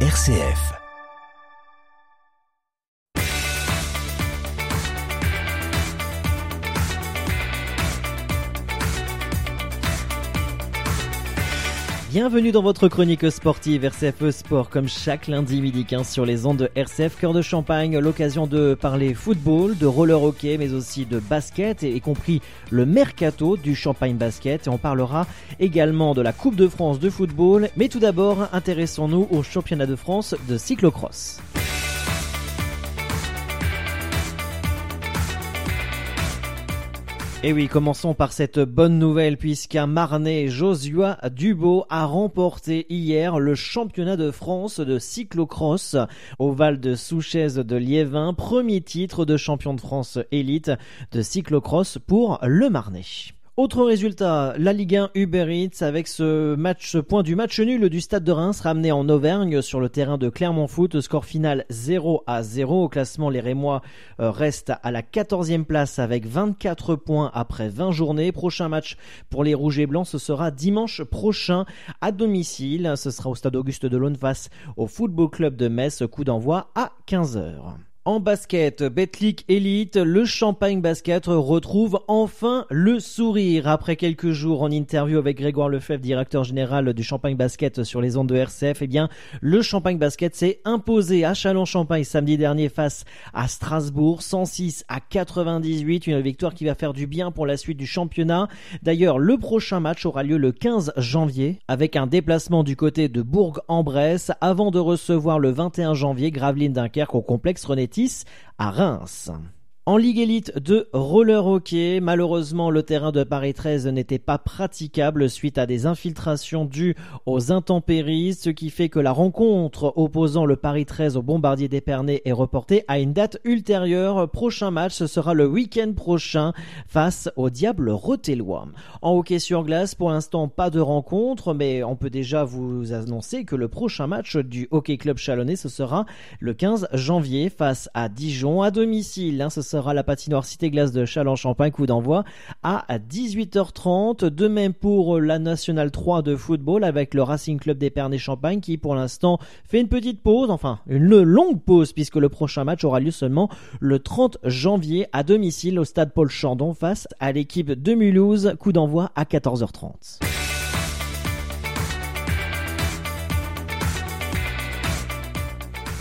RCF. Bienvenue dans votre chronique sportive RCF Sport, comme chaque lundi midi 15 sur les ondes de RCF Cœur de Champagne. L'occasion de parler football, de roller hockey, mais aussi de basket, y compris le mercato du Champagne Basket. Et on parlera également de la Coupe de France de football. Mais tout d'abord, intéressons-nous au championnat de France de cyclocross. Et oui, commençons par cette bonne nouvelle puisqu'un Marnais, Josua Dubo, a remporté hier le championnat de France de cyclocross au Val de Souchez de Liévin, premier titre de champion de France élite de cyclocross pour le Marnais. Autre résultat, la Ligue 1 Uber Eats avec ce match, point du match nul du Stade de Reims ramené en Auvergne sur le terrain de Clermont Foot. Score final 0 à 0. Au classement, les Rémois euh, restent à la 14e place avec 24 points après 20 journées. Prochain match pour les Rouges et Blancs, ce sera dimanche prochain à domicile. Ce sera au Stade Auguste de Laune face au Football Club de Metz. Coup d'envoi à 15h. En basket, Betclic Elite, le Champagne Basket retrouve enfin le sourire. Après quelques jours en interview avec Grégoire Lefebvre, directeur général du Champagne Basket sur les ondes de RCF, eh bien, le Champagne Basket s'est imposé à Chalon-Champagne samedi dernier face à Strasbourg, 106 à 98, une victoire qui va faire du bien pour la suite du championnat. D'ailleurs, le prochain match aura lieu le 15 janvier avec un déplacement du côté de Bourg-en-Bresse avant de recevoir le 21 janvier Gravelines Dunkerque au complexe René à Reims. En Ligue élite de roller hockey, malheureusement le terrain de Paris 13 n'était pas praticable suite à des infiltrations dues aux intempéries, ce qui fait que la rencontre opposant le Paris 13 au Bombardier d'Épernay est reportée à une date ultérieure. Prochain match, ce sera le week-end prochain face au Diable Rotellois. En hockey sur glace, pour l'instant pas de rencontre, mais on peut déjà vous annoncer que le prochain match du Hockey Club Chalonnais, ce sera le 15 janvier face à Dijon à domicile. Hein, la patinoire Cité Glace de Châlons-Champagne, coup d'envoi à 18h30. De même pour la Nationale 3 de football avec le Racing Club d'Épernay-Champagne qui pour l'instant fait une petite pause, enfin une longue pause puisque le prochain match aura lieu seulement le 30 janvier à domicile au stade Paul Chandon face à l'équipe de Mulhouse, coup d'envoi à 14h30.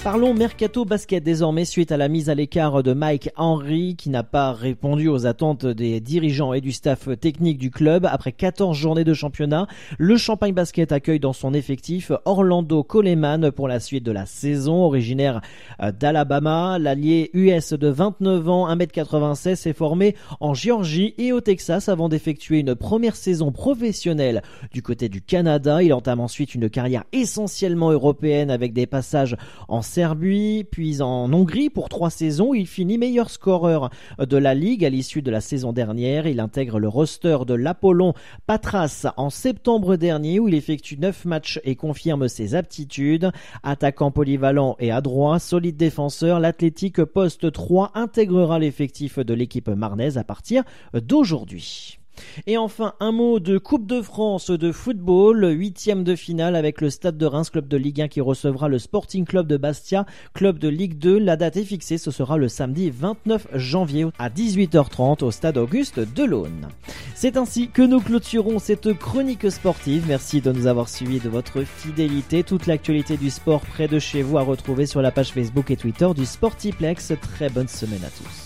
Parlons mercato basket désormais suite à la mise à l'écart de Mike Henry qui n'a pas répondu aux attentes des dirigeants et du staff technique du club. Après 14 journées de championnat, le Champagne Basket accueille dans son effectif Orlando Coleman pour la suite de la saison. Originaire euh, d'Alabama, l'allié US de 29 ans, 1m96 s'est formé en Géorgie et au Texas avant d'effectuer une première saison professionnelle du côté du Canada. Il entame ensuite une carrière essentiellement européenne avec des passages en Serbie, puis en Hongrie pour trois saisons. Il finit meilleur scoreur de la Ligue à l'issue de la saison dernière. Il intègre le roster de l'Apollon Patras en septembre dernier où il effectue neuf matchs et confirme ses aptitudes. Attaquant polyvalent et adroit, solide défenseur, l'athlétique poste 3 intégrera l'effectif de l'équipe marnaise à partir d'aujourd'hui. Et enfin, un mot de Coupe de France de football, huitième de finale avec le Stade de Reims, club de Ligue 1 qui recevra le Sporting Club de Bastia, club de Ligue 2. La date est fixée, ce sera le samedi 29 janvier à 18h30 au Stade Auguste de l'Aune. C'est ainsi que nous clôturons cette chronique sportive. Merci de nous avoir suivis de votre fidélité. Toute l'actualité du sport près de chez vous à retrouver sur la page Facebook et Twitter du Sportiplex. Très bonne semaine à tous.